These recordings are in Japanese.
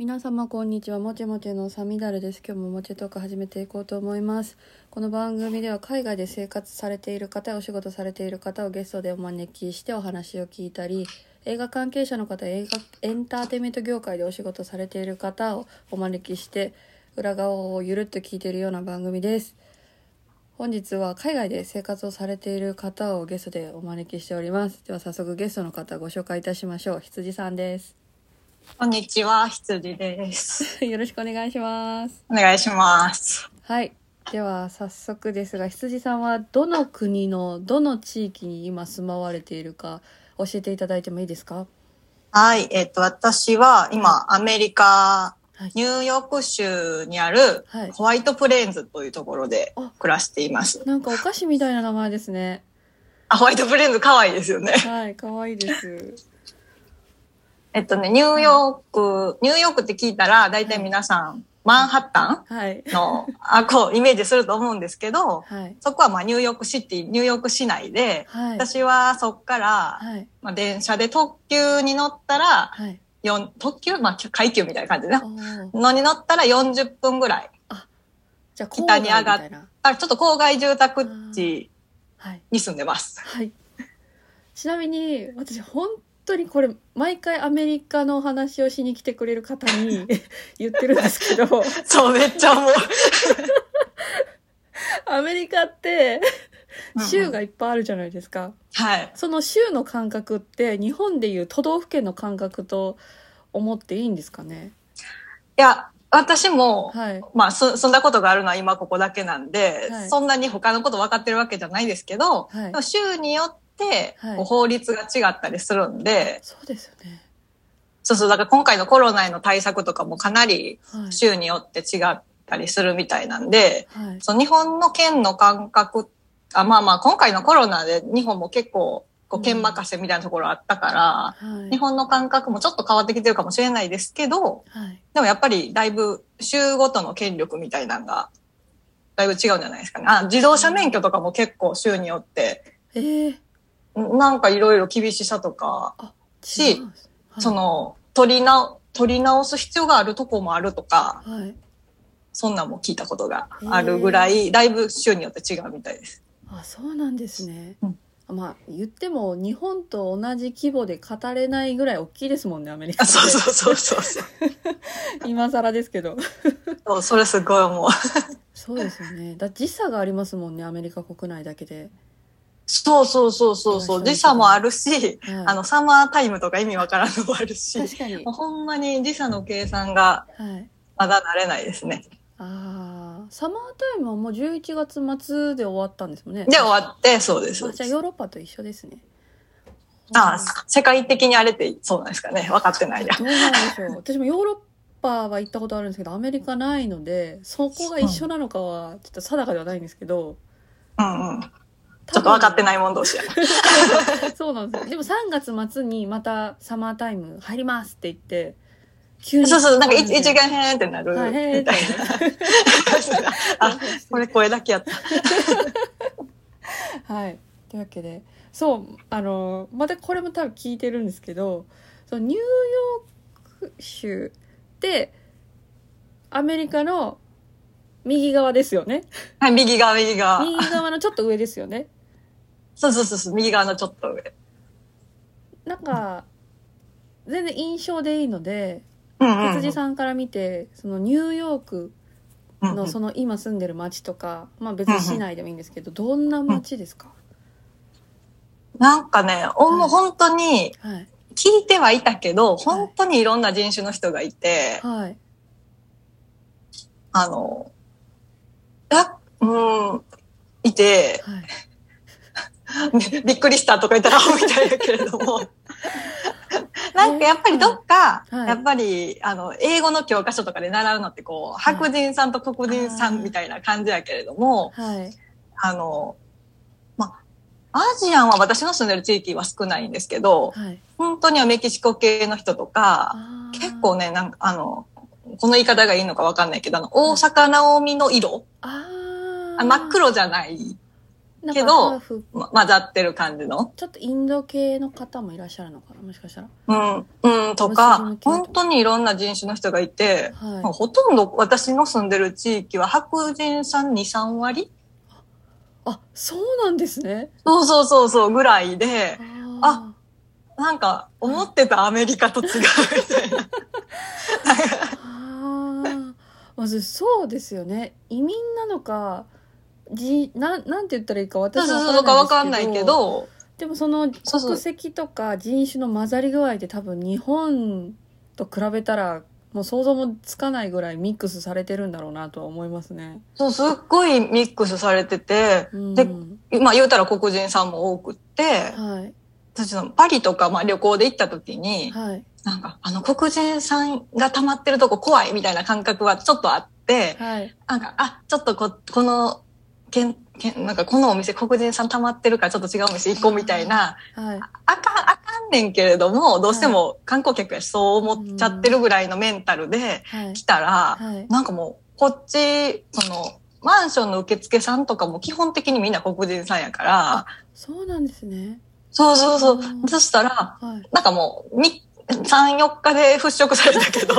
皆様こんにちは。もちもちのさみだれです。今日ももちトーク始めていこうと思います。この番組では海外で生活されている方お仕事されている方をゲストでお招きしてお話を聞いたり映画関係者の方映画エンターテインメント業界でお仕事されている方をお招きして裏側をゆるっと聞いているような番組です。本日は海外で生活をされている方をゲストでお招きしております。では早速ゲストの方ご紹介いたしましょう。羊さんです。こんにちは、羊です。よろしくお願いしますお願いします。はい。では早速ですが羊さんはどの国のどの地域に今住まわれているか教えていただいてもいいですか？はい、えっ、と、私は今、アメリカ、はいニューヨーク州にあるはいホワイトプレーンズというところであ暮らしています。なんかお菓子みたいな名前ですねあ、ホワイトプレーンズ可愛いですよね。はい可愛いですえっとね、ニューヨーク、ニューヨークって聞いたら、大体皆さん、マンハッタはい。ンの、あ、こう、イメージすると思うんですけど、はい。そこはまあニューヨークシティ、ニューヨーク市内で、はい。私はそっから、はい。まあ、電車で特急に乗ったら、はい。四特急？まあ、階級みたいな感じでのに乗ったら40分ぐらい。じゃあ北に上がったちょっと郊外住宅地はい。に住んでます。はい。ちなみに私本当にこれ毎回アメリカのお話をしに来てくれる方に 言ってるんですけどそう、めっちゃ思う。アメリカって州がいっぱいあるじゃないですか。はい。その州の感覚って日本でいう都道府県の感覚と思っていいんですかね？いや、私も、はい。まあ、す住んだことがあるのは今ここだけなんで、はいそんなに他のこと分かってるわけじゃないですけど、はい州によってはい法律が違ったりするんで、そうですよね。そうそう、だから今回のコロナへの対策とかもかなりはい。州によって違ったりするみたいなんで、はい。その日本の県の感覚、あまあまあ今回のコロナで日本も結構こう県任せみたいなところあったから、はい。日本の感覚もちょっと変わってきてるかもしれないですけど、はい。でもやっぱりだいぶ州ごとの権力みたいなのがだいぶ違うんじゃないですかね。あ、自動車免許とかも結構州によって、ええなんかいろいろ厳しさとか、しはいそ、の、取りな、取り直す必要があるとこもあるとか、はい。そんなんも聞いたことがあるぐらい、だいぶ州によって違うみたいです。あ、そうなんですね。うんまあ言っても日本と同じ規模で語れないぐらい大きいですもんねアメリカあってそうそうそうそうそう。今更ですけどそうそれすごい思う。そうですよねだ時差がありますもんねアメリカ国内だけで、そうそうそうそうそう。そう時差もあるし、はい、あの、サマータイムとか意味わからんのもあるし、確かにほんまに時差の計算がはいまだ慣れないですね。ああサマータイムはもう11月末で終わったんですもんねで、終わって、そうです。あじゃあヨーロッパと一緒ですねあ世界的にあれってそうなんですかね。分かってないや。どうなんでしょう私もヨーロッパは行ったことあるんですけどアメリカないのでそこが一緒なのかはちょっと定かではないんですけどうんうん。ちょっと分かっていないもん同士や。そうなんですよでも3月末にまたサマータイム入りますって言って急にそうそう、なんか一はい一眼へーってなる。みたいな。あ、これ声だけやった。はいというわけでそうあのまたこれも多分聞いてるんですけどそのニューヨーク州ってアメリカの右側ですよねはい、右側、右側。右側のちょっと上ですよねそうそうそうそう、右側のちょっと上。なんか全然印象でいいのでうんうん。羊さんから見てそのニューヨークのその今住んでる街とか、まあ別に市内でもいいんですけど、どんな街ですか、なんかね、おもう本当にはい。聞いてはいたけど、本当にいろんな人種の人がいて、はい。あの、や、うん、いて、はい。びっくりしたとか言ったらアホみたいだけれども、なんかやっぱりどっか、はいやっぱり、あの、英語の教科書とかで習うのってこう、白人さんと黒人さんみたいな感じやけれども、はい。あの、まアジアンは私の住んでる地域は少ないんですけど、はい。本当にはメキシコ系の人とか、結構ね、なんか、あの、この言い方がいいのかわかんないけど、あの、大阪直美の色、ああ真っ黒じゃない。けどま混ざってる感じの。ちょっとインド系の方もいらっしゃるのかなもしかしたら。うん、うん、とか本当にいろんな人種の人がいて、はい。ほとんど私の住んでる地域は白人さん2、3割。あそうなんですね。そうそうそうそうぐらいで、あなんか思ってたアメリカと違うみたいな。まずそうですよね。移民なのかじなんなんて言ったらいいか私はかわかんないけど、でもその国籍とか人種の混ざり具合で多分日本と比べたらもう想像もつかないぐらいミックスされてるんだろうなとは思いますね。そう、すっごいミックスされてて、うん、でまあ言うたら黒人さんも多くって、はい。私のパリとかまあ旅行で行った時に、はいなんかあの黒人さんが溜まってるとこ怖いみたいな感覚はちょっとあって、はい。なんか、あ、ちょっとこ、この、けん、けん、なんかこのお店黒人さん溜まってるからちょっと違うお店行こうみたいな、はい。あかん、あかんねんけれども、どうしても観光客やしそう思っちゃってるぐらいのメンタルではい。来たら、はい。なんかもう、こっち、その、マンションの受付さんとかも基本的にみんな黒人さんやから、そうなんですね。そうそうそう。う。ん。そしたら、はい。なんかもう、み、3、4日で払拭されたけど、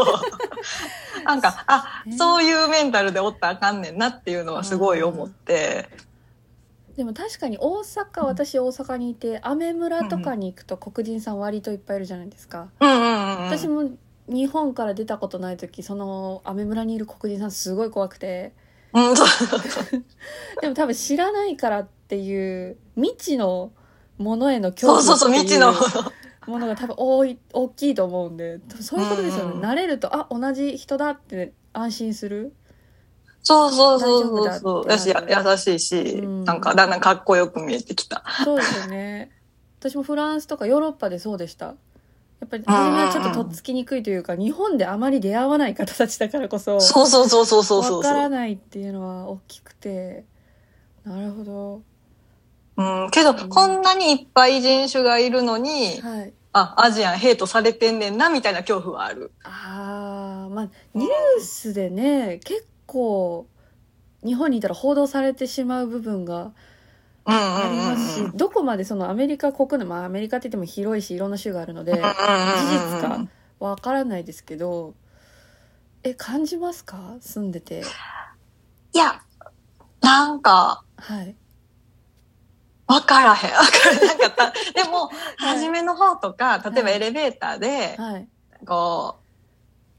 なんか、あ、そういうメンタルでおったらあかんねんなっていうのはすごい思って、でも確かに大阪私大阪にいてアメ村とかに行くと黒人さん割といっぱいいるじゃないですか。うんうんうんうん。私も日本から出たことない時そのアメ村にいる黒人さんすごい怖くて。でも多分知らないからっていう未知のものへの恐怖そうそうそう、未知の。うものが多分多い大きいと思うんでそういうことですよね、うん。慣れるとあ同じ人だって安心する？そうそうそうそう大丈そう。夫だだし、優しいし、うん。なんかだんだんかっこよく見えてきた。そうですよね。私もフランスとかヨーロッパでそうでした。やっぱり初めはちょっととっつきにくいというか日本であまり出会わない方たちだからこそそうそうそうそうそうそう。わからないっていうのは大きくて。なるほどうん、けど、こんなにいっぱい人種がいるのに、はい。あ、アジアンヘイトされてんねんな、みたいな恐怖はある。あーまあニュースでね結構日本にいたら報道されてしまう部分がうんうんありうんうん。ますし、どこまでそのアメリカ国内まあアメリカって言っても広いしいろんな州があるので事うんうんうん実かわからないですけどえ感じますか？住んでて。いや、なんか、はいわからへん。わからなかった。でも、はい。初めの方とか、例えばはい。エレベーターで、はい。こ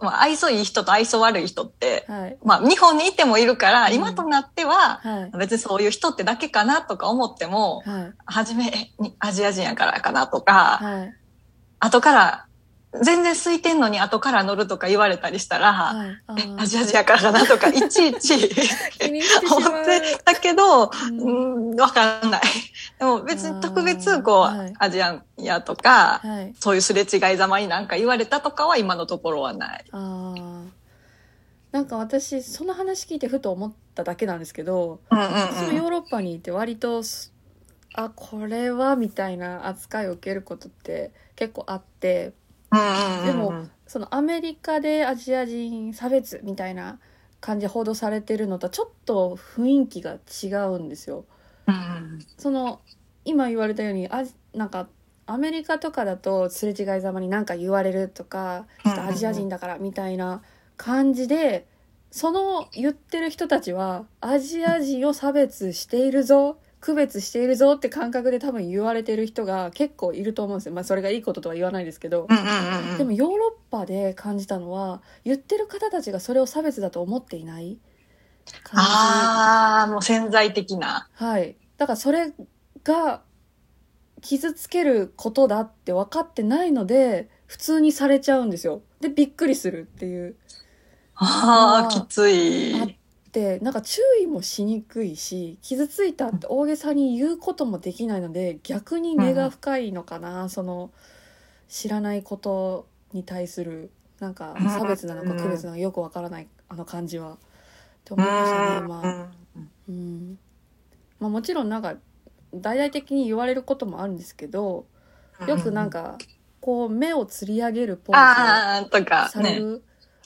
う、まあ、愛想いい人と愛想悪い人って、はい。まあ、日本にいてもいるから、うん。今となっては、はい。別にそういう人ってだけかなとか思っても、はい。初め、えにアジア人やからかなとか、はい。後から、全然空いてんのに後から乗るとか言われたりしたら、はい。アジア人やからかなとか、いちいち思ってたけど、うん。うん、わかんない。でも別に特別こう、はい。アジアンやとか、はい。そういうすれ違いざまになんか言われたとかは今のところはない。なんか私その話聞いてふと思っただけなんですけどうんうん私もヨーロッパにいて割とすあこれはみたいな扱いを受けることって結構あってうん。でもそのアメリカでアジア人差別みたいな感じで報道されてるのとはちょっと雰囲気が違うんですよ。うん、その今言われたようにあなんかアメリカとかだとすれ違いざまに何か言われるとかちょっとアジア人だからみたいな感じでその言ってる人たちはアジア人を差別しているぞ区別しているぞって感覚で多分言われてる人が結構いると思うんですよ。まあそれがいいこととは言わないですけど。でもヨーロッパで感じたのは言ってる方たちがそれを差別だと思っていない感じああ、もう潜在的な。はいだからそれが傷つけることだって分かってないので普通にされちゃうんですよでびっくりするっていうああ、きつい。あってなんか注意もしにくいし傷ついたって大げさに言うこともできないので逆に根が深いのかな、その知らないことに対するなんか差別なのか区別なのかよくわからないあの感じは。って思いましたねうん。今。うん。まあ、もちろんなんか大々的に言われることもあるんですけどよくなんかこう目をつり上げるポーズを。される、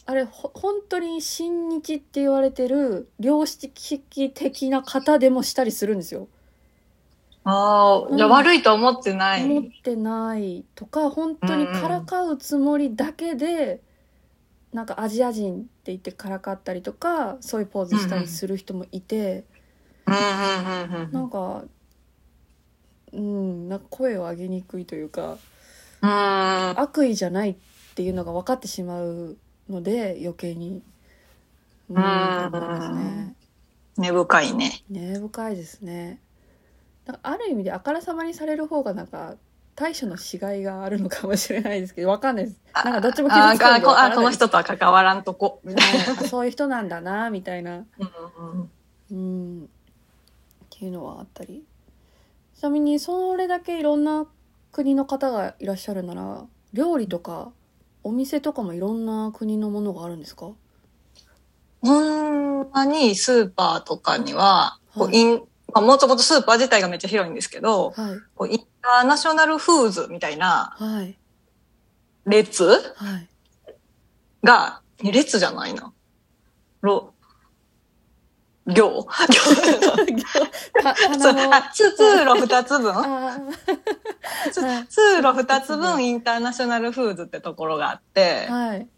あれほ本当に親日って言われてる良識的な方でもしたりするんですよああ、じゃあ悪いと思ってない。思ってないとか本当にからかうつもりだけで、なんかアジア人って言ってからかったりとかそういうポーズしたりする人もいて、うんうんうんうん。なんかうんなんか声を上げにくいというかうん。悪意じゃないっていうのが分かってしまうので余計にうん。根深いね。根深いですね。ある意味であからさまにされる方がなんか対処のしがいがあるのかもしれないですけどわかんないです。なんかどっちも傷つくんでああこあわからない この人とは関わらんとこ。みたいあそういう人なんだなみたいな。な。うん。うん。っていうのはあったり。ちなみにそれだけいろんな国の方がいらっしゃるなら料理とかお店とかもいろんな国のものがあるんですか？ほんまにスーパーとかには、こはい。うインまあ、もともとスーパー自体がめっちゃ広いんですけど、はい。こうインターナショナルフーズみたいなはい。列はい。が、列じゃないな。ろ、行。かそう鼻のあ通路二つ分通路二つ分インターナショナルフーズってところがあって、はい、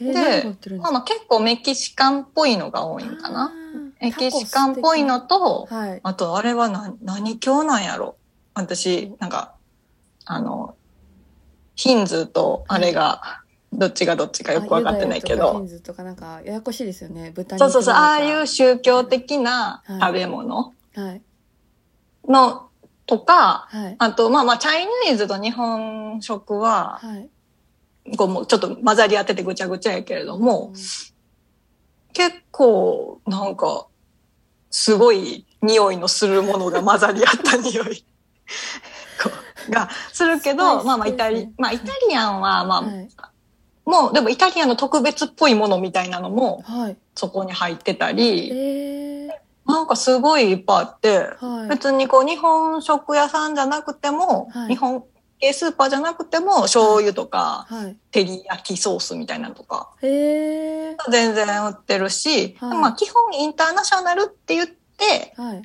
でまあまあ結構メキシカンっぽいのが多いんかな。メキシカンっぽいのと、はいあとあれは何、何教なんやろ私、なんか、あの、ヒンズーとあれが、どっちがどっちかよくわかってないけど。あユダヤとかヒン、ズーとかなんかややこしいですよね。豚肉そうそうそう、ああいう宗教的なはい食べ物。はい。の、とか、はい。あと、まあまあ、チャイニーズと日本食は、はい。こうもうちょっと混ざり合っててぐちゃぐちゃやけれども、結構、なんか、すごい匂いのするものが混ざり合った匂い。がするけど、スまあまあイタリまあイタリアンは、まあ、はいもう、でもイタリアンの特別っぽいものみたいなのもはい。そこに入ってたり、えなんかすごいいっぱいあって、ー、はい。別にこう日本食屋さんじゃなくても、はい。日本系スーパーじゃなくても醤油とか、はい。照り焼きソースみたいなのとか、全然売ってるし、はい。まあ基本インターナショナルって言ってはい。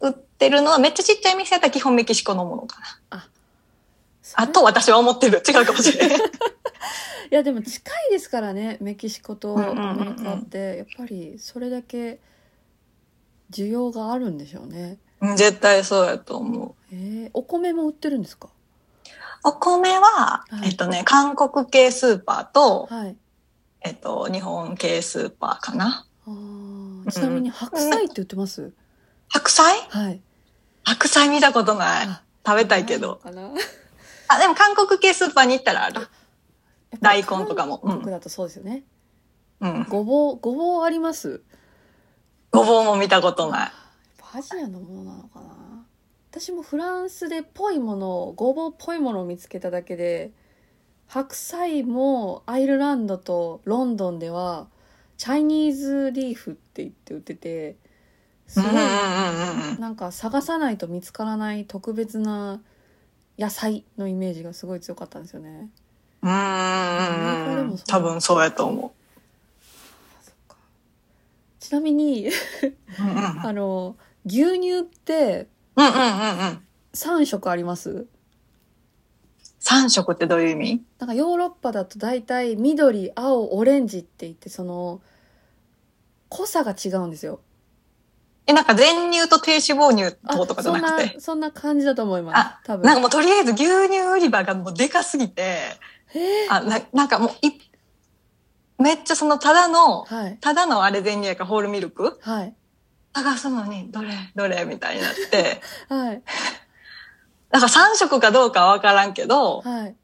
売ってるのはめっちゃちっちゃい店やったら基本メキシコのものかな。あと私は思ってる。違うかもしれない。いやでも近いですからねメキシコとアうんうんうんうんメリカってやっぱりそれだけ需要があるんでしょうねうん絶対そうやと思う。えー、お米も売ってるんですか？お米は、はいえっとね、韓国系スーパーと、はいえっと、日本系スーパーかな。あーちなみに白菜って売ってます、白菜？はい白菜見たことない。あ食べたいけど。かな？あ、でも韓国系スーパーに行ったらある。大根とかもうん韓国だとそうですよね、うん。ごぼうごぼうあります？ごぼうも見たことない。アジアのものなのかな私もフランスでぽいものごぼうっぽいものを見つけただけで白菜もアイルランドとロンドンではチャイニーズリーフって言って売っててすごい。なんか探さないと見つからない特別な野菜のイメージがすごい強かったんですよね。うん。多分そうやと思そっかちなみに。あの牛乳ってうんうんうんうん。3色あります？三色ってどういう意味？なんかヨーロッパだと大体緑青オレンジって言ってその濃さが違うんですよえ、なんか全乳と低脂肪乳あととかじゃなくて？そんなそんな感じだと思います。あ多分。なんかもうとりあえず牛乳売り場がもうでかすぎて、あ、ななんかもうい、めっちゃそのただの、はい。ただのあれ全乳やからホールミルク？はい。探すのに、どれどれ？みたいになって、はい。なんか3色かどうかはわからんけど、はい。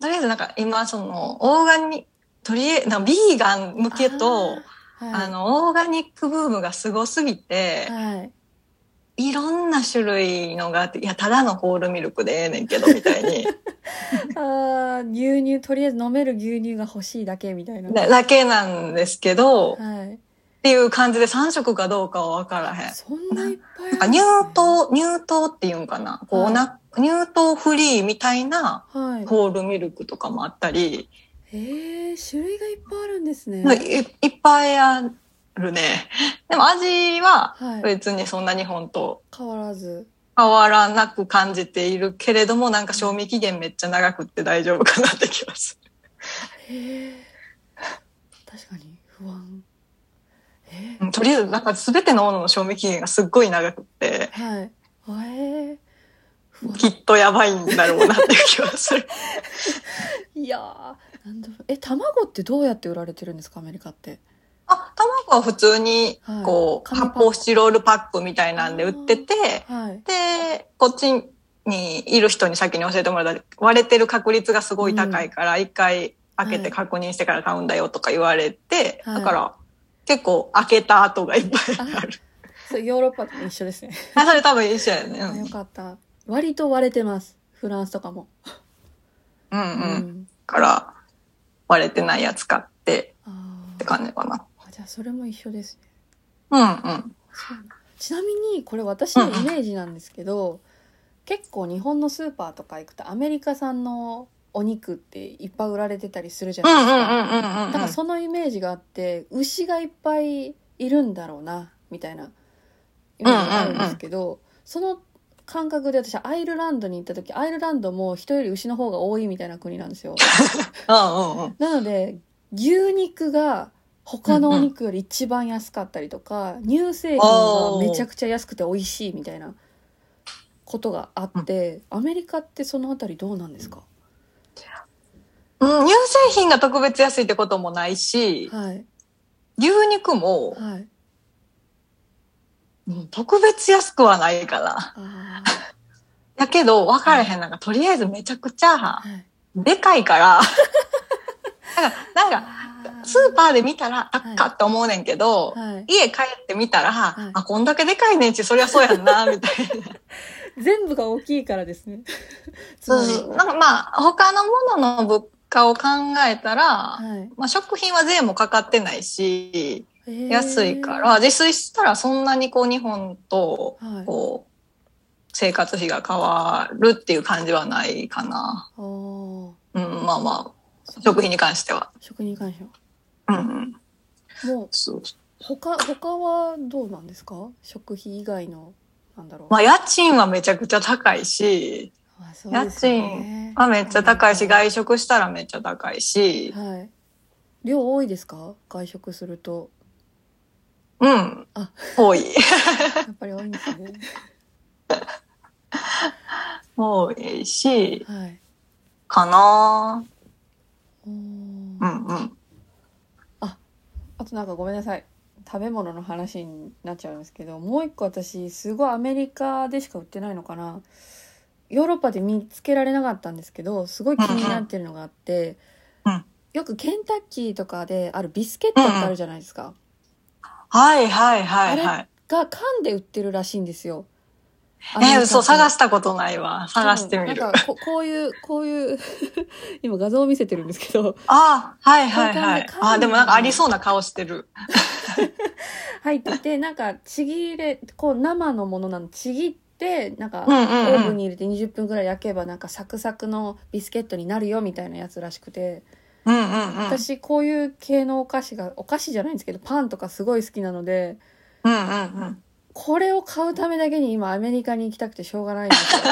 とりあえずなんか今その、オーガニとりあえず、ビーガン向けと、はい。の、オーガニックブームがすごすぎて、はい。いろんな種類のがあって、いや、ただのホールミルクでええねんけど、みたいに。あー牛乳とりあえず飲める牛乳が欲しいだけみたいな。だだけなんですけど、はい。っていう感じで3色かどうかは分からへん。そんないっぱいなんか乳糖、乳糖っていうんかな。こう、はい。な、乳糖フリーみたいなはい。ホールミルクとかもあったり、へえ種類がいっぱいあるんですね。いいっぱいあるね。でも味ははい。別にそんな日本と変わらず。変わらなく感じているけれども、なんか賞味期限めっちゃ長くって大丈夫かなって気がすへえ確かに不安。とりあえず、なんか全てのものの賞味期限がすっごい長くって、はい。えきっとやばいんだろうなっていう気がする。いやえ卵ってどうやって売られてるんですかアメリカって？あ、卵は普通にはい、こう、紙パック。発泡スチロールパックみたいなんで売ってて、はい。で、こっちにいる人に先に教えてもらった割れてる確率がすごい高いから、一回開けて確認してから買うんだよとか言われて、はい。だから結構開けた跡がいっぱいある。それヨーロッパと一緒ですね。あそれ多分一緒やね。あよかった。割と割れてます。フランスとかも。うんうん。ううん。ん。から、割れてないやつ買ってあってー感じかな。あじゃあそれも一緒ですねうんうん。ちなみにこれ私のイメージなんですけど、結構日本のスーパーとか行くとアメリカ産のお肉っていっぱい売られてたりするじゃうんないですか、うんうんうんうん。だからそのイメージがあって牛がいっぱいいるんだろうなみたいなイメージがあるんですけど、その感覚で私アイルランドに行った時アイルランドも人より牛の方が多いみたいな国なんですよ。うんうんうん。なので牛肉が他のお肉より一番安かったりとか、乳製品がめちゃくちゃ安くて美味しいみたいなことがあって、アメリカってそのあたりどうなんですか？うん、乳製品が特別安いってこともないし、はい。牛肉も、はいうん特別安くはないかな。あだけど、分からへん。なんか、とりあえずめちゃくちゃでかいから、なんか、なんか、スーパーで見たら、はい。高っって思うねんけど、はい。家帰ってみたら、い。あ、こんだけでかいねんち、そりゃそうやんな、みたいな。全部が大きいからですね。つそう。なんかまあ、他のものの物価を考えたら、はい。まあ、食品は税もかかってないし、安いから、自炊したらそんなにこう日本と、はい。こう、生活費が変わるっていう感じはないかな。うん、まあまあ、食品に関しては。食に関してうんうん。はもうそう。他他はどうなんですか？食費以外のなんだろう、まあ、家賃はめちゃくちゃ高いし、あそう家賃ねはめっちゃ高いし、は外食したらめっちゃ高いし、はい。量多いですか？外食するとうん。あ、多い。やっぱり多いんですね。多いし、はい。かな。うんうん。あとなんかごめんなさい。食べ物の話になっちゃうんですけどもう一個私すごいアメリカでしか売ってないのかな。ヨーロッパで見つけられなかったんですけどすごい気になってるのがあって、うん。よくケンタッキーとかであるビスケットってあるじゃないですか、はいはいはいはい。が缶で売ってるらしいんですよえー、そう、探ししたことないわ。探してみる。なんかここういうこういう 今画像を見せてるんですけどあはいはいはいあでもなんかありそうな顔してる。入っててなんかちぎれこう生のものなのちぎってなんか、オーブンうん。に入れて20分ぐらい焼けばなんかサクサクのビスケットになるよみたいなやつらしくて、うんうんうん。私こういう系のお菓子がお菓子じゃないんですけどパンとかすごい好きなのでうんうんうん。これを買うためだけに今アメリカに行きたくてしょうがないんですよ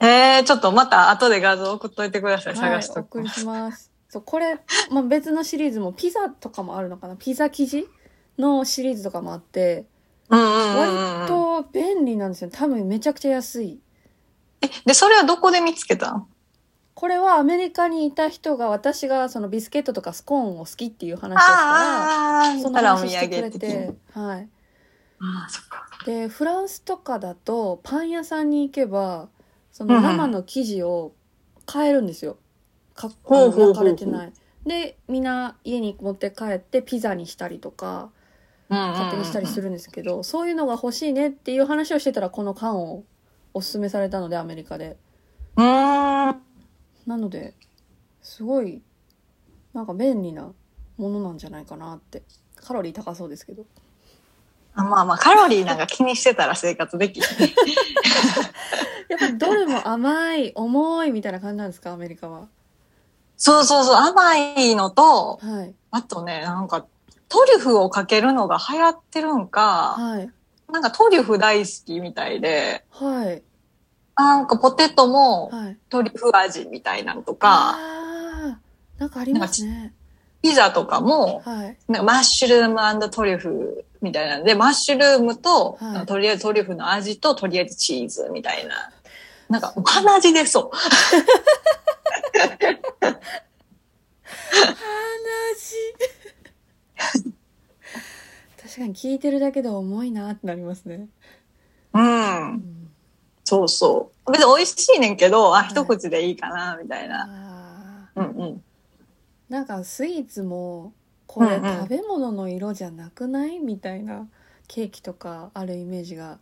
えー、ちょっとまた後で画像送っといてください。探しはい、おとく。送りしますそうこれ、まあ、別のシリーズもピザとかもあるのかな？ピザ生地のシリーズとかもあってうんうんうんうん。割と便利なんですよ多分めちゃくちゃ安いえ、で、それはどこで見つけたん？これはアメリカにいた人が私がそのビスケットとかスコーンを好きっていう話をしたらそのそしたらお土話してくれ。てはいああ、そっか。でフランスとかだとパン屋さんに行けばその生の生地を買えるんですよかほう焼かれてないでみんな家に持って帰ってピザにしたりとか勝手にしたりする。るんですけどそういうのが欲しいねっていう話をしてたらこの缶をおすすめされたのでアメリカでうーん。なのですごいなんか便利なものなんじゃないかなって。カロリー高そうですけど。あまあまあ、カロリーなんか気にしてたら生活できる。やっぱりどれも甘い重いみたいな感じなんですかアメリカは。そうそうそう、甘いのと、はい。あとね、なんか、トリュフをかけるのが流行ってるんか、はい。なんかトリュフ大好きみたいで、はい。なんかポテトもはい。トリュフ味みたいなんとか、ああ、なんかありますね。ピザとかも、はい。なんかマッシュルームトリュフみたいなんで、マッシュルームと、はいとりあえずトリュフの味と、とりあえずチーズみたいな。なんか、鼻血でそう。話 確かに聞いてるだけで重いなってなりますね。うん。うん、そうそう。別に美味しいねんけど、あ、い一口でいいかな、みたいな。あうんうん。ーなんかスイーツもこれ食べ物の色じゃなくない？みたいなケーキとかあるイメージが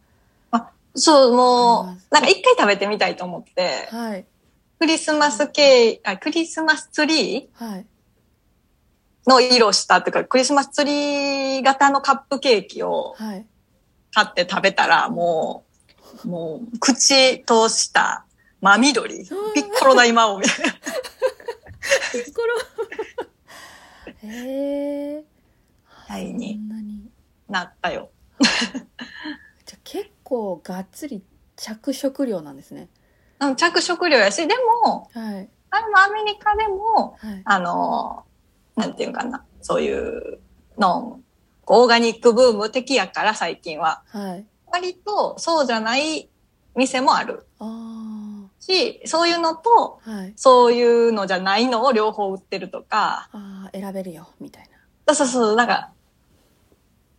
そう、もう、なんか一回食べてみたいと思って、はい。クリスマスケーキ、あ、クリスマスツリはい。ーの色したっていうか、クリスマスツリー型のカップケーキをはい。買って食べたら、もう、もう、口通した真緑。ピッコロ大魔王みたいな。ピッコロ。へえそはいに。んなったよ。じゃあ結構がっつり着色料なんですね。うん着色料やし、でも、はい。あれもアメリカでも、はい。あの、なんていうかな、そういうの、オーガニックブーム的やから最近は。はい割とそうじゃない店もある。あし、そういうのと、あはい。そういうのじゃないのを両方売ってるとか、あー選べるよみたいな。そうそうそう、なんか、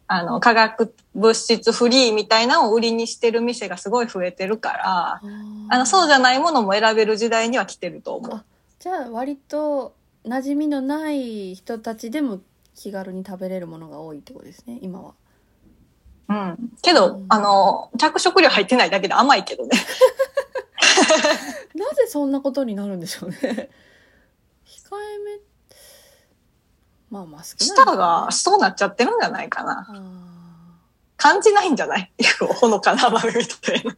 あの、化学物質フリーみたいなのを売りにしてる店がすごい増えてるから、あの、そうじじゃないものも選べる時代には来てると思う。あじゃあ割と馴染みのない人たちでも気軽に食べれるものが多いってことですね今はうん。けど、うんあの、着色料入ってないだけで甘いけどね。なぜそんなことになるんでしょうね控えめまあまあ好きなん舌がそうなっちゃってるんじゃないかな。あ感じないんじゃない？ほのかな甘みみたいな。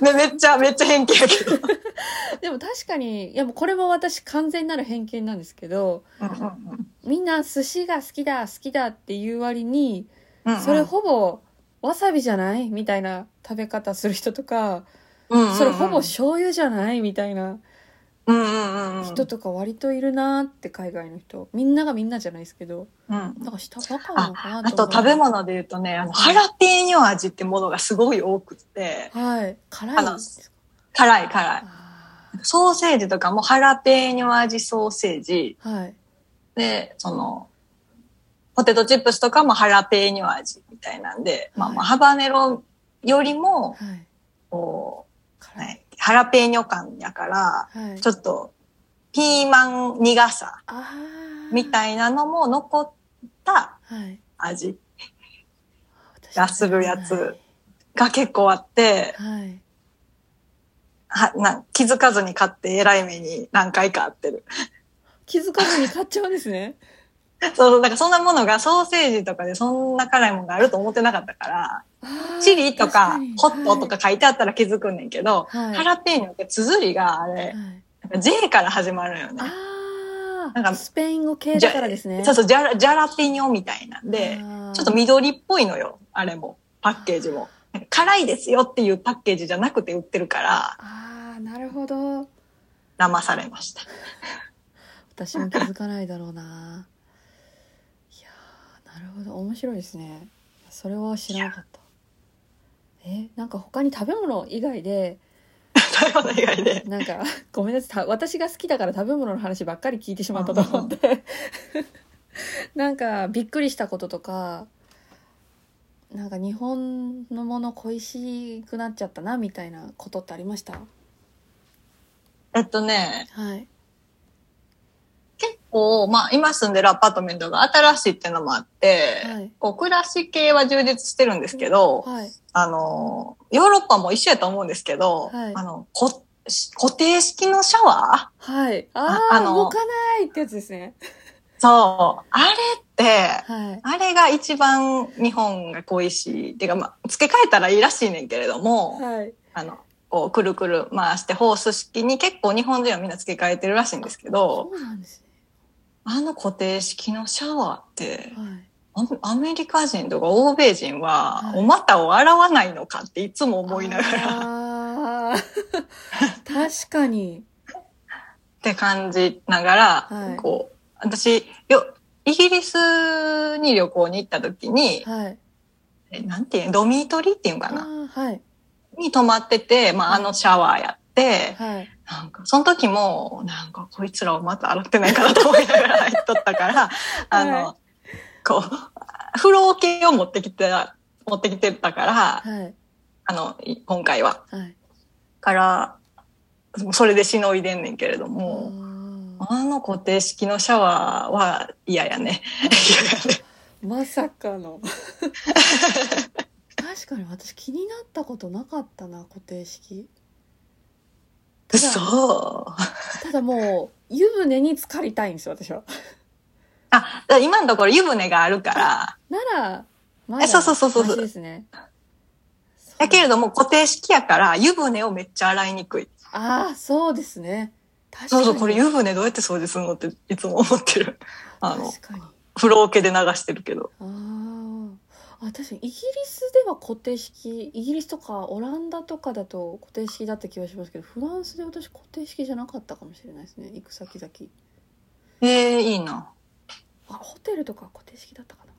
ね、めっちゃ、めっちゃ偏見やけど。ーでも確かにいやもうこれも私完全なる偏見なんですけどうんうんみんな寿司が好きだ好きだっていう割にうんうん。それほぼわさびじゃないみたいな食べ方する人とかうんうんうん。それほぼ醤油じゃないみたいな人とか割といるなーって海外の人。みんながみんなじゃないですけど。うん。なんか下バカなのかなあと食べ物で言うとね、あの、ハラペーニョ味ってものがすごい多くて、はい。辛い辛い辛い。あソーセージとかもハラペーニョ味ソーセージ。ーはい。で、その、ポテトチップスとかもハラペーニョ味みたいなんで、まあまあ、ハバネロよりも、はい。こう、辛い。ねハラペーニョ感やから、はい。ちょっと、ピーマン苦さみたいなのも残ったはい。味。私がするやつが結構あって、はい。はな気づかずに買って偉い目に何回か合ってる。気づかずに買っちゃうんですね そう、なんかそんなものがソーセージとかでそんな辛いものがあると思ってなかったから、チリと確かにホットとか書いてあったら気づくんねんけど、はいハラペーニョって綴りがあれ、はい J から始まるのよね。あなんかあスペイン語系だからですねそうそう、ジャラ、ジャラペニョみたいなんで、ちょっと緑っぽいのよ、あれも。パッケージも。辛いですよっていうパッケージじゃなくて売ってるから、ああなるほど騙されました。私も気づかないだろうなるほど面白いですね。それは知らなかった。えなんか他に食べ物以外で 食べ物以外で。なんかごめんなさい。た私が好きだから食べ物の話ばっかり聞いてしまったと思って。なんかびっくりしたこととかなんか日本のもの恋しくなっちゃったなみたいなことってありました？えっとね、はい結構、まあ今住んでるアパートメントが新しいっていうのもあって、はい。こう暮らし系は充実してるんですけど、はい。あの、ヨーロッパも一緒やと思うんですけど、はい。あの、こ固定式のシャワー？はい。ああの動かないってやつですね。そう。あれって、はい。あれが一番日本が恋しい。てか、まあ、付け替えたらいいらしいねんけれども、はい。あの、こう、くるくる回してホース式に結構日本人はみんな付け替えてるらしいんですけど、そうなんですねあの固定式のシャワーって、はい。アメリカ人とか欧米人は、はい。お股を洗わないのかっていつも思いながら。確かに。って感じながら、はい。こう、私、よ、イギリスに旅行に行った時に、はい。えなんていうドミートリーっていうのあかな？ーはい。に泊まってて、まあ、あのシャワーやって、はい。なんか、その時も、なんか、こいつらをまた洗ってないかなと思いながら入っとったから、あの、はこう、風呂桶を持ってきて、持ってきてたから、はい。あの、い今回は。はい。から、それでしのいでんねんけれどあも、ーあの固定式のシャワーは。嫌やね。まさかの。確かに私気になったことなかったな、固定式。嘘。ただもう、湯船に浸かりたいんですよ、私は。あ、今のところ湯船があるから、なら、まだえそうそうそうそうですね。だけれども固定式やから湯船をめっちゃ洗いにくい。ああ、そうですね。確かに。そうそう、これ湯船どうやって掃除するのっていつも思ってる。あの。風呂桶で流してるけど。あーあ確かにイギリスでは固定式イギリスとかオランダとかだと固定式だった気がしますけどフランスで私固定式じゃなかったかもしれないですね。行く先々。ええいいな。あホテルとかは固定式だったかな。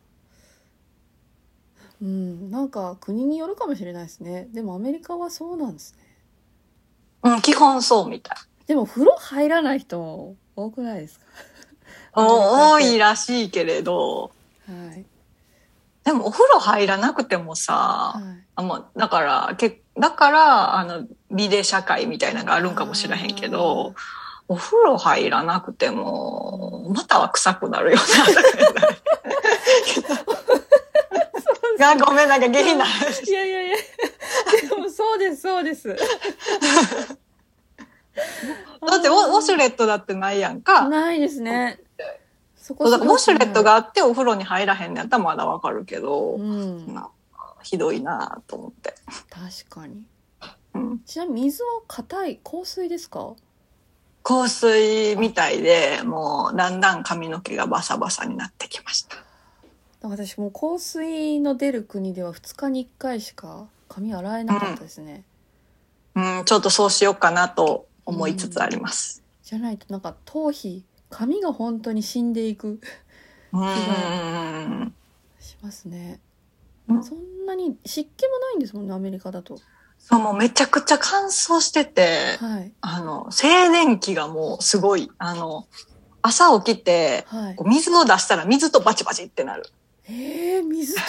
うんなんか国によるかもしれないですね。でもアメリカはそうなんですね。うん、基本そうみたい。でも風呂入らない人も多くないですか？お多いらしいけれど、はいでもお風呂入らなくてもさ、はいあもうだから、けだから、あの、美で社会みたいなのがあるんかもしれへんけど、お風呂入らなくても、または臭くなるよな。が、ごめん、なんか下品な話。いやいやいやでもそうですそうですだってウォ、ウォシュレットだってないやんか。ないですねそそうだからウォシュレットががあってお風呂に入らへんのやったらまだわかるけど、うん。なひどいなと思って。確かに。うん。ちなみに水は硬い香水ですか？香水みたいで、もうだんだん髪の毛がバサバサになってきました。私もう香水の出る国では2日に1回しか髪洗えなかったですね、うん、ちょっとそうしようかなと思いつつあります。じゃないとなんか頭皮髪が本当に死んでいくうん。しますね、うん。そんなに湿気もないんですもんねアメリカだと。そう、もうめちゃくちゃ乾燥してて、はい。あの、静電気がもうすごい、あの、朝起きて、はい。こう水を出したら水とバチバチってなる。えー、水と？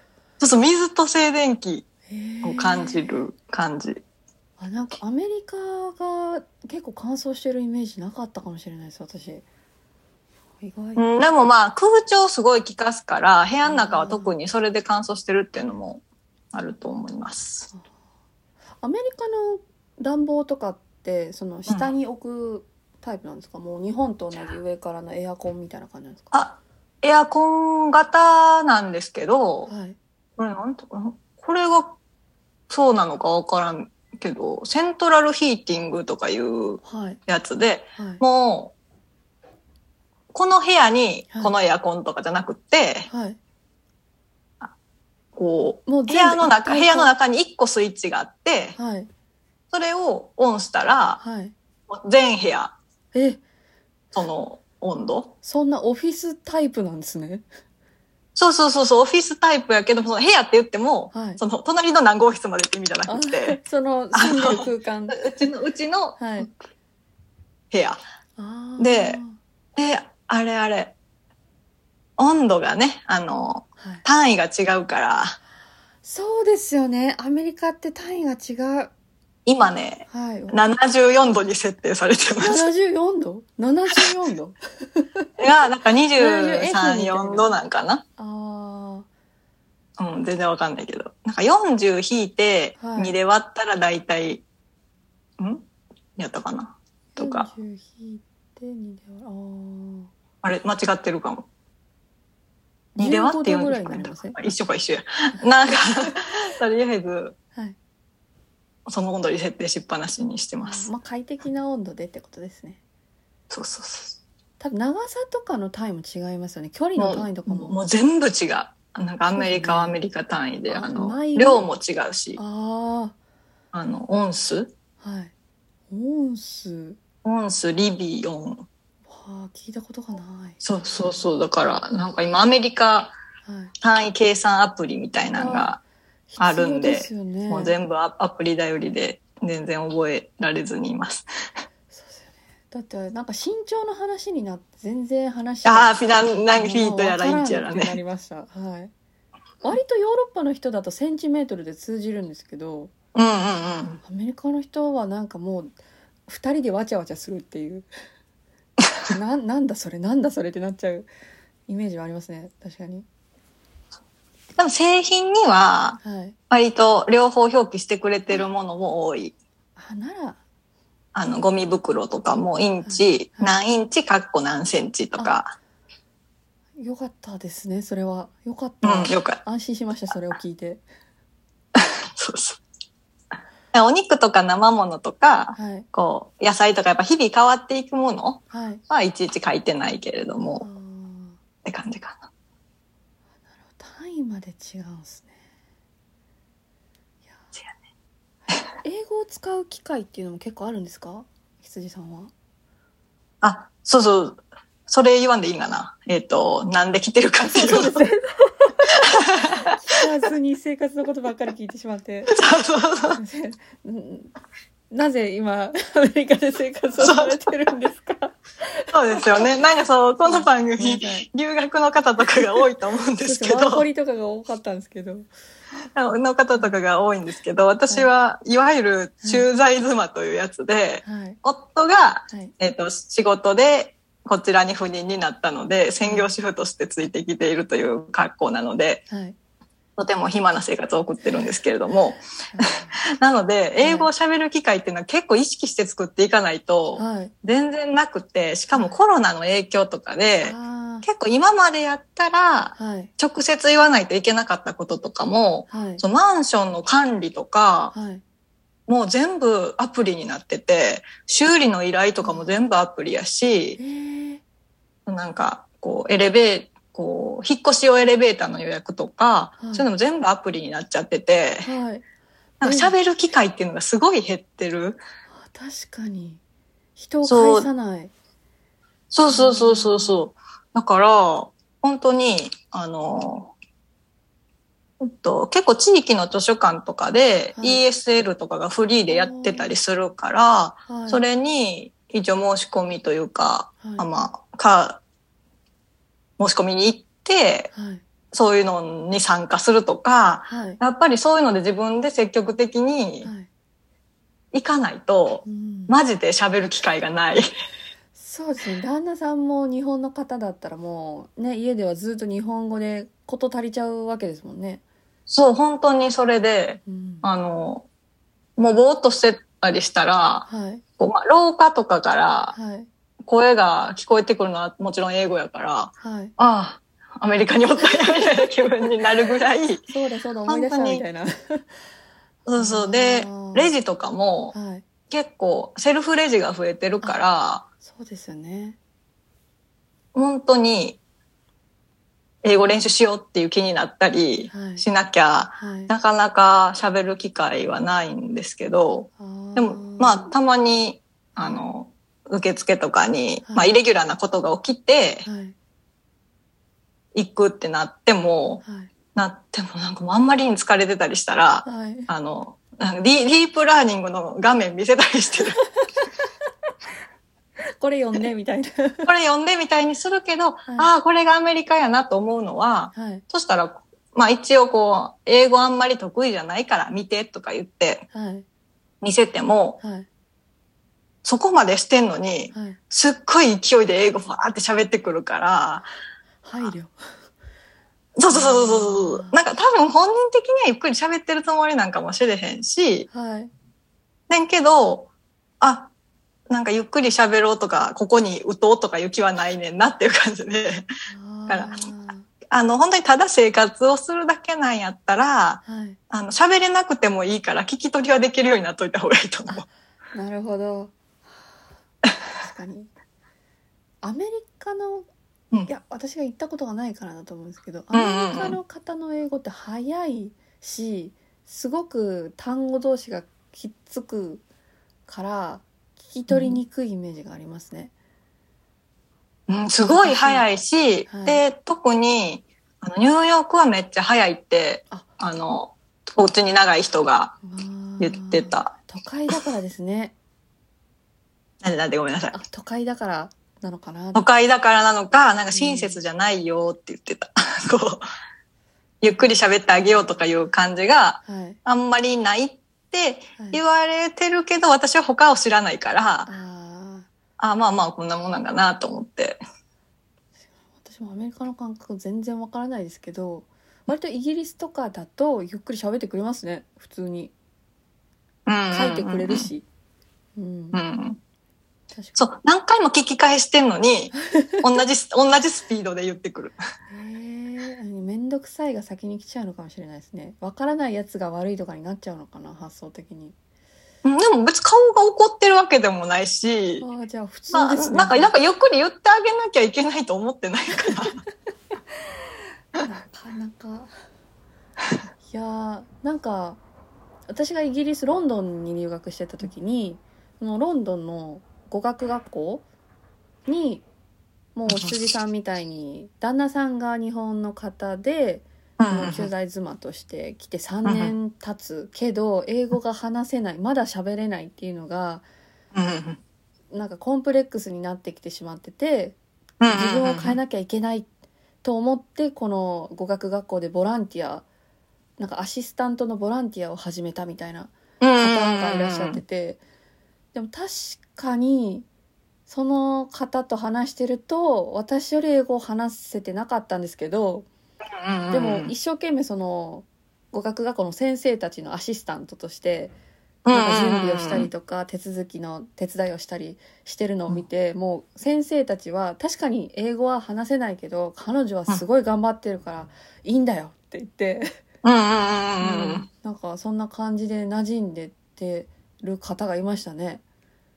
そうそう、水と静電気えー。を感じる感じ。あなんかアメリカが結構乾燥してるイメージなかったかもしれないです私。意外、うん、でもまあ空調すごい効かすから、部屋の中は特にそれで乾燥してるっていうのもあると思います。アメリカの暖房とかってその下に置くタイプなんですか、もう日本と同じ上からのエアコンみたいな感じなんですか？あ、エアコン型なんですけど、はい。これなんとか、これがそうなのかわからんけど、セントラルヒーティングとかいうはい。やつで、はい。もう、この部屋にはい。このエアコンとかじゃなくって、はい。こう、もう部屋の中、部屋の中に1個スイッチがあって、はい。それをオンしたら、はい。全部屋、え。その温度。そんなオフィスタイプなんですねそうそうそうそう、オフィスタイプやけど、その部屋って言っても、はい。その隣の何号室までって意味じゃなあくて、その住んでる空間。うちの、うちのはい。部屋。でで、あれあれ、温度がね、あの、はい、単位が違うから、そうですよね。アメリカって単位が違う今ね、はい。74度に設定されてます。74度 ?74 度？が、なんか 70F みたい23、な4度なんかな？あうん、全然わかんないけど。なんか40引いて、はい。2で割ったら大体、ん？やったかな？あとか。40引いて2で割る。あれ、間違ってるかも。あー2で割って15度ぐらい40かになりません？一緒か一緒や。なんか、とりあえず、はいその温度に設定しっぱなしにしてます。まあ快適な温度でってことですね。そうそうそ多分長さとかの単位も違いますよね。距離の単位とかも。もう全部違う。なんかアメリカはアメリカ単位で、ああの量も違うし、ああの、オンスあはい。オンスオンス、リビオン。はあ聞いたことがない。そうそうそう。だから、なんか今アメリカはい。単位計算アプリみたいなのが、あるんで必要すよね、もう全部アアプリ頼りで全然覚えられずにいます。そうですよね。だってなんか身長の話になって全然話ああ、がフィナン、なんかフィートやらインチやらわからな。りましたはい。割とヨーロッパの人だとセンチメートルで通じるんですけどうんうんうん。アメリカの人はなんかもう二人でわちゃわちゃするっていう。ななんだそれなんだそれってなっちゃうイメージはありますね。確かにでも製品にははい。割と両方表記してくれてるものも多い。あなら。あの、ゴミ袋とかもインチ、はい。何インチ、カッコ何センチとか。よかったですねそれは。よかった、うん、よく。安心しましたそれを聞いて。そうそう。お肉とか生ものとか、はい。こう、野菜とかやっぱ日々変わっていくものはい。はいちいち書いてないけれどあも、ー。って感じかな。単位まで違うんすね。英語を使う機会っていうのも結構あるんですか？羊さんは。あ、そうそう。それ言わんでいいんかな？えっ、と、なんで来てるかっていう。そうですね。聞かずに生活のことばっかり聞いてしまって。そうそうそうなぜ今アメリカで生活をされてるんですか？そうですよね。なんかそう、この番組留学の方とかが多いと思うんですけど。そうですワーホ、リとかが多かったんですけど。の方とかが多いんですけど、私はいわゆる駐在妻というやつで、はい。夫が、はい。えっ、と、仕事でこちらに赴任になったので、専業主婦としてついてきているという格好なので、はいとても暇な生活を送ってるんですけれども、なので、英語を喋る機会っていうのは結構意識して作っていかないと、はい。全然なくて、しかもコロナの影響とかで、あ結構今までやったら、直接言わないといけなかったこととかも、はい。そのマンションの管理とか、はい。もう全部アプリになってて、修理の依頼とかも全部アプリやえし、ー。なんか、こう、エレベーこう、引っ越し用エレベーターの予約とか、はい。そういうのも全部アプリになっちゃってて、はい。なんか喋る機会っていうのがすごい減ってる。あ確かに。人を返さない。そうそうそうそうそう。だから、本当に、あの、えっと、結構地域の図書館とかではい。ESL とかがフリーでやってたりするから、はい。それに一応申し込みというか、はい。あまあ、か、申し込みに行って、はい。そういうのに参加するとか、はい。やっぱりそういうので自分で積極的にはい。行かないと、うん。マジで喋る機会がない。そうですね。旦那さんも日本の方だったらもうね家ではずっと日本語で事足りちゃうわけですもんね、そう、本当にそれで、うん、あの、もうぼーっとしてたりしたら、はい。こうまあ、廊下とかからはい声が聞こえてくるのはもちろん英語やから、はい。ああ、アメリカにおったみたいな気分になるぐらい、そうだそうだ思い出したみたいな。そうそう。でレジとかもはい。結構セルフレジが増えてるから、そうですよね。本当に英語練習しようっていう気になったりはい。しなきゃ、はい。なかなか喋る機会はないんですけど、でも、まあ、たまに、あの、受付とかに、はい。まあ、イレギュラーなことが起きて、はい。行くってなっても、はい。なってもなんかもうあんまりに疲れてたりしたら、はい。あの、ディープラーニングの画面見せたりしてる。これ読んでみたいな。これ読んでみたいにするけど、はい。ああ、これがアメリカやなと思うのは、はい。そしたら、まあ一応こう、英語あんまり得意じゃないから見てとか言ってはい。見せても、はいそこまでしてんのに、はい。すっごい勢いで英語ファーって喋ってくるから、配慮。そうそうそうそうそう。なんか多分本人的にはゆっくり喋ってるつもりなんかもしれへんし、はい。ねんけど、あ、なんかゆっくり喋ろうとか、ここに打とうとかいう気はないねんなっていう感じで、からあの、本当にただ生活をするだけなんやったら、はい。あの、喋れなくてもいいから聞き取りはできるようになっといた方がいいと思う。なるほど。確かに。アメリカの、うん。いや私が行ったことがないからだと思うんですけど、うんうんうん。アメリカの方の英語って早いしすごく単語同士がひっつくから聞き取りにくいイメージがありますね。うん、すごい早いし、はい。で、特に、あの、ニューヨークはめっちゃ早いって、あ。あの、お家に長い人が言ってた。都会だからですねなんでなんでごめんなさいあ。都会だからなのかな？都会だからなのか、なんか親切じゃないよって言ってた。こう、ゆっくり喋ってあげようとかいう感じがはいあんまりないってはい言われてるけど、私は他を知らないから、あーあまあまあこんなもんなんかなと思って。私もアメリカの感覚全然わからないですけど割とイギリスとかだとゆっくり喋ってくれますね普通にうん書いてくれる。し、うんうん。そう、何回も聞き返してんのに、同じ、同じスピードで言ってくる。へえ面倒くさいが先に来ちゃうのかもしれないですね。わからないやつが悪いとかになっちゃうのかな発想的に。うんでも別に顔が怒ってるわけでもないし、ああじゃあ普通まあ、ですね、なんか、なんかゆっくり言ってあげなきゃいけないと思ってないから。なかなか。いやーなんか私がイギリスロンドンに留学してた時にそのロンドンの語学学校にもう辻さんみたいに旦那さんが日本の方で駐在妻として来て3年経つ。けど英語が話せない。まだ喋れないっていうのがうん。なんかコンプレックスになってきてしまってて自分を変えなきゃいけないと思ってこの語学学校でボランティアなんかアシスタントのボランティアを始めたみたいな方がいらっしゃっててでも確かにその方と話してると私より英語を話せてなかったんですけどでも一生懸命その語学学校の先生たちのアシスタントとしてなんか準備をしたりとか手続きの手伝いをしたりしてるのを見てもう先生たちは確かに英語は話せないけど彼女はすごい頑張ってるからいいんだよって言って、うん。なんかそんな感じで馴染んでってる方がいましたね、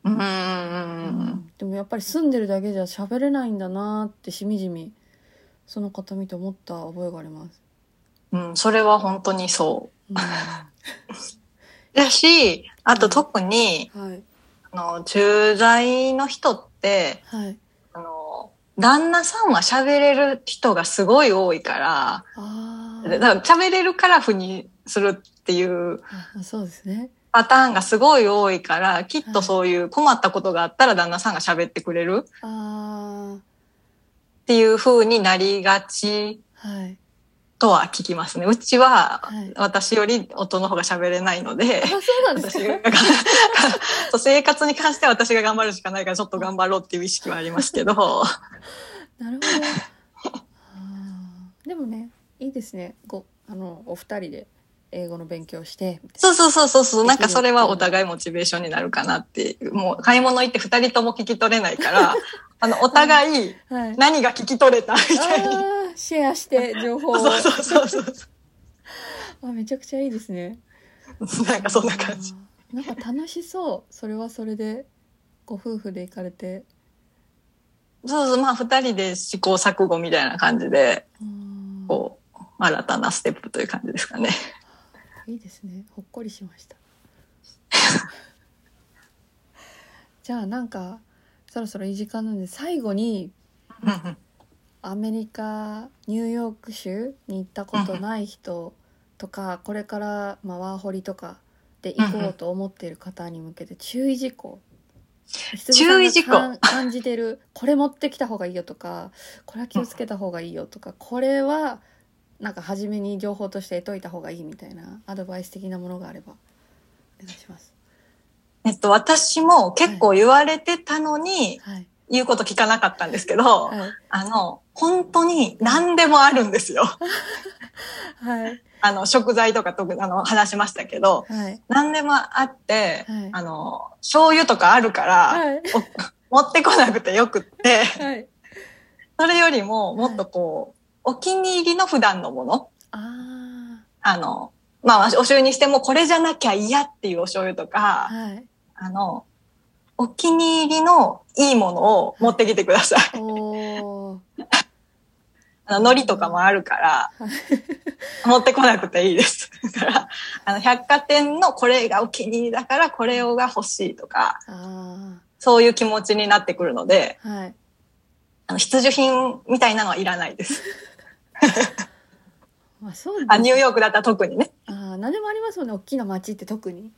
うん。うんうんうんでもやっぱり住んでるだけじゃ喋れないんだなってしみじみその方見て思った覚えがあります、うんうんそれは本当にそう。ん。う。だし、あと特に、はい。あの、駐在の人って、はい。あの、旦那さんは喋れる人がすごい多いから、あだから喋れるから負にするっていうあそうですねパターンがすごい多いから、きっとそういう困ったことがあったら旦那さんが喋ってくれる？あっていう風になりがちあはい。とは聞きますね。うちは、はい。私より夫の方が喋れないのであ、そうなんです私か 生活に関しては私が頑張るしかないからちょっと頑張ろうっていう意識はありますけど。なるほど。でもねいいですね。ごあのお二人で英語の勉強してそうそうそうそうそう。なんかそれはお互いモチベーションになるかなって。もう買い物行って二人とも聞き取れないから、あの、お互い何が聞き取れたみたいに。シェアして情報をそうそうそうそう。あめちゃくちゃいいですねなんかそんな感じ。なんか楽しそうそれはそれでご夫婦で行かれてそうそう、まあ二人で試行錯誤みたいな感じで、こう、新たなステップという感じですかね。いいですね。ほっこりしました。じゃあなんかそろそろいい時間なんで最後にアメリカニューヨーク州に行ったことない人とかこれから、まあ、ワーホリとかで行こうと思っている方に向けて注意事項。注意事項。感じてるこれ持ってきた方がいいよとかこれは気をつけた方がいいよとかこれはなんか初めに情報として得といた方がいいみたいなアドバイス的なものがあればお願いします。えっと、私も結構言われてたのに、はい、言うこと聞かなかったんですけど、はい。あの、本当に何でもあるんですよ。はい。あの、食材とか特にあの話しましたけど、はい。何でもあって、はい。あの、醤油とかあるから、はい。持ってこなくてよくって、はい。それよりももっとこう、お気に入りの普段のもの、ああの、まあ、お醤油にしてもこれじゃなきゃ嫌っていうお醤油とか、あはい。あの、お気に入りのいいものを持ってきてください。あの、海苔とかもあるから、持ってこなくていいです。だから、あの、百貨店のこれがお気に入りだから、これをが欲しいとか、あそういう気持ちになってくるので、あはい。あの必需品みたいなのはいらないです。まあそうですあ、ニューヨークだったら特にね。あー何でもありますもんね大きな街って特に。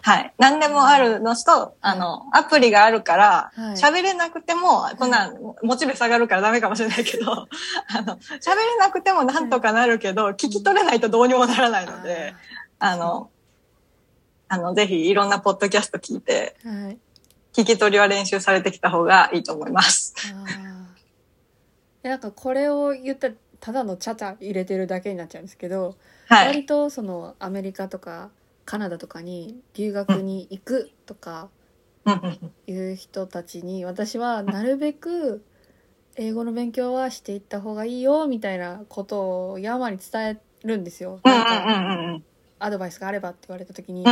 はい。何でもあるのと、あの、アプリがあるからはい、喋、れなくても、こんなん、モチベ下がるからダメかもしれないけど、あの、喋れなくてもなんとかなるけど、聞き取れないとどうにもならないので、あの、あの、ぜひいろんなポッドキャスト聞いて、はい。聞き取りは練習されてきた方がいいと思います。なんかこれを言ったらただのちゃちゃ入れてるだけになっちゃうんですけど、はい。割とそのアメリカとかカナダとかに留学に行くとかいう人たちに私はなるべく英語の勉強はしていった方がいいよみたいなことを山に伝えるんですよ。なんかアドバイスがあればって言われた時に。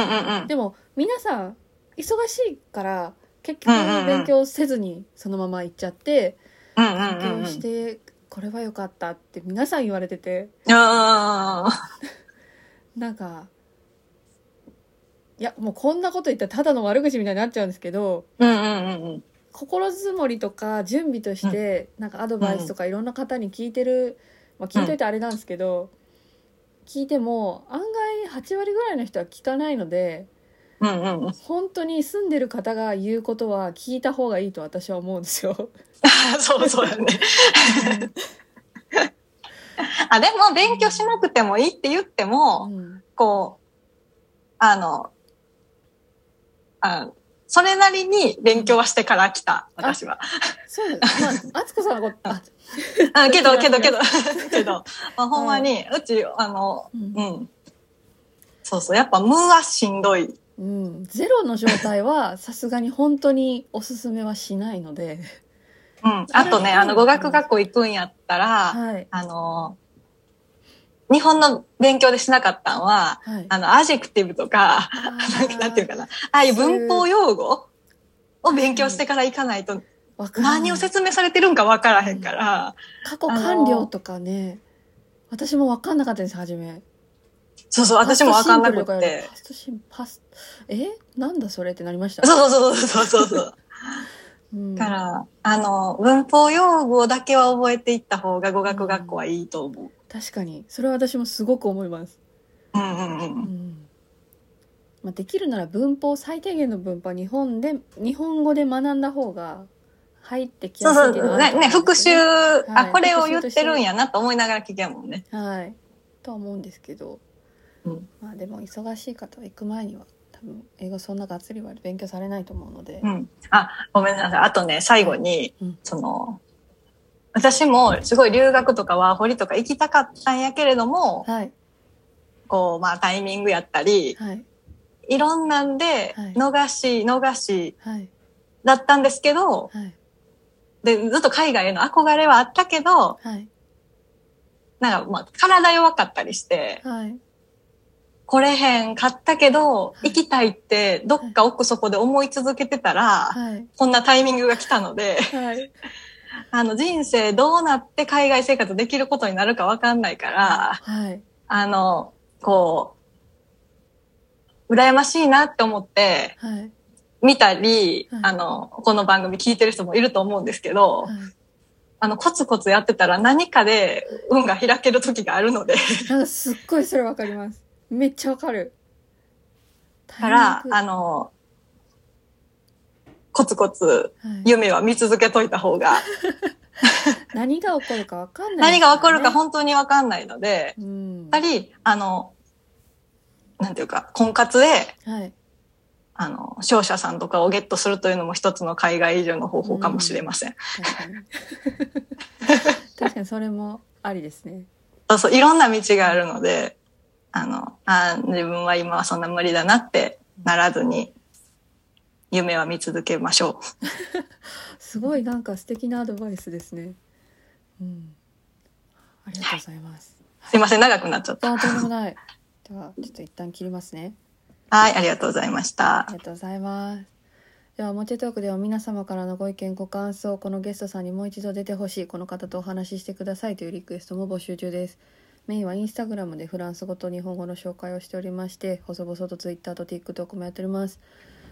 でも皆さん忙しいから結局勉強せずにそのまま行っちゃって勉強してこれは良かったって皆さん言われてて。あ なんかいやもうこんなこと言ったらただの悪口みたいになっちゃうんですけどーうんうんうんうん。心づもりとか準備としてなんかアドバイスとかいろんな方に聞いてる、まあ、聞いといてあれなんですけど、聞いても案外8割ぐらいの人は聞かないのでうんうんうん本当に住んでる方が言うことは聞いた方がいいと私は思うんですよ。そうそうだね。あ、でも勉強しなくてもいいって言ってうも、んこう、あの、あそれなりに勉強はしてから来た、私は。そうです。まあ、敦子さんのこと、あ、あけど、けど、けど、けど、まあ、ほんまに、うち、あの、うんうん。そうそう、やっぱ無はしんどい。うん、ゼロの状態はさすがに本当におすすめはしないので、うん。あとね、あの、語学学校行くんやったら、はい、あの、日本の勉強でしなかったんは、はい。あの、 adjective とか、あなんていうかな、ああいう文法用語を勉強してから行かないと、何を説明されてるんかわからへんから、過去完了とかね、私もわかんなかったです、初め。そうそう、私もわかんなくて。ストシンパストシンパス、えなんだそれってなりました？そうそうそうそうそうそう。うん、だから、あの、文法用語だけは覚えていった方が語学学校はいいと思う。確かに、それは私もすごく思います。うんうんう。うんん。まあ、できるなら文法、最低限の文法は日本で、日本語で学んだ方が入ってきそうそう、やすいっていうのはあね、ね、復習、はいこれを言ってるんやなと思いながら聞けんもんね。はい。とは思うんですけど、うん。まあでも忙しい方は行く前には多分英語そんながっつりは勉強されないと思うのでう。ん。あ、ごめんなさい。あとね、最後に、うんその、私もすごい留学とかワーホリとか行きたかったんやけれども、はい。こう、まあタイミングやったり、はい。いろんなんではい逃し、逃しはい。だったんですけど、はい。で、ずっと海外への憧れはあったけど、はい。なんかまあ体弱かったりして、はい。来れへんかったけど、い行きたいってどっか奥底で思い続けてたら、はい。こんなタイミングが来たので、はい。あの人生どうなって海外生活できることになるかわかんないから、はい。あの、こう、羨ましいなって思ってはい。見たり、はいあの、この番組聞いてる人もいると思うんですけど、はい。あの、コツコツやってたら何かで運が開ける時があるので、なんかすっごいそれわかります。めっちゃわかる。から、あの、コツコツ夢は見続けといた方が、何が起こるかわかんない、何が起こるか本当にわかんないので、うんやっぱり、あの、なんていうか、婚活で、はい。あの、商社さんとかをゲットするというのも一つの海外移住の方法かもしれません。確かに。確かにそれもありですね。そうそう、いろんな道があるので、あの、あー自分は今はそんな無理だなってならずに、夢は見続けましょ すごいなんか素敵なアドバイスですね。うん。ありがとうございます。う。すいません、長くなっちゃった。あ、とんでもない。では、ちょっと一旦切りますね。はい、ありがとうございましたあ。りがとうございます。では、モテトークでは皆様からのご意見、ご感想、このゲストさんにもう一度出てほしい、この方とお話ししてくださいというリクエストも募集中です。メインはインスタグラムでフランス語と日本語の紹介をしておりまして、細々と Twitter と TikTok もやっております。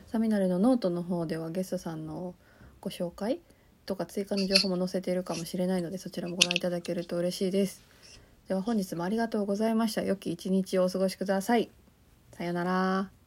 サミナレのノートの方ではゲストさんのご紹介とか追加の情報も載せているかもしれないので、そちらもご覧いただけると嬉しいです。では本日もありがとうございました。良き一日をお過ごしください。さようなら。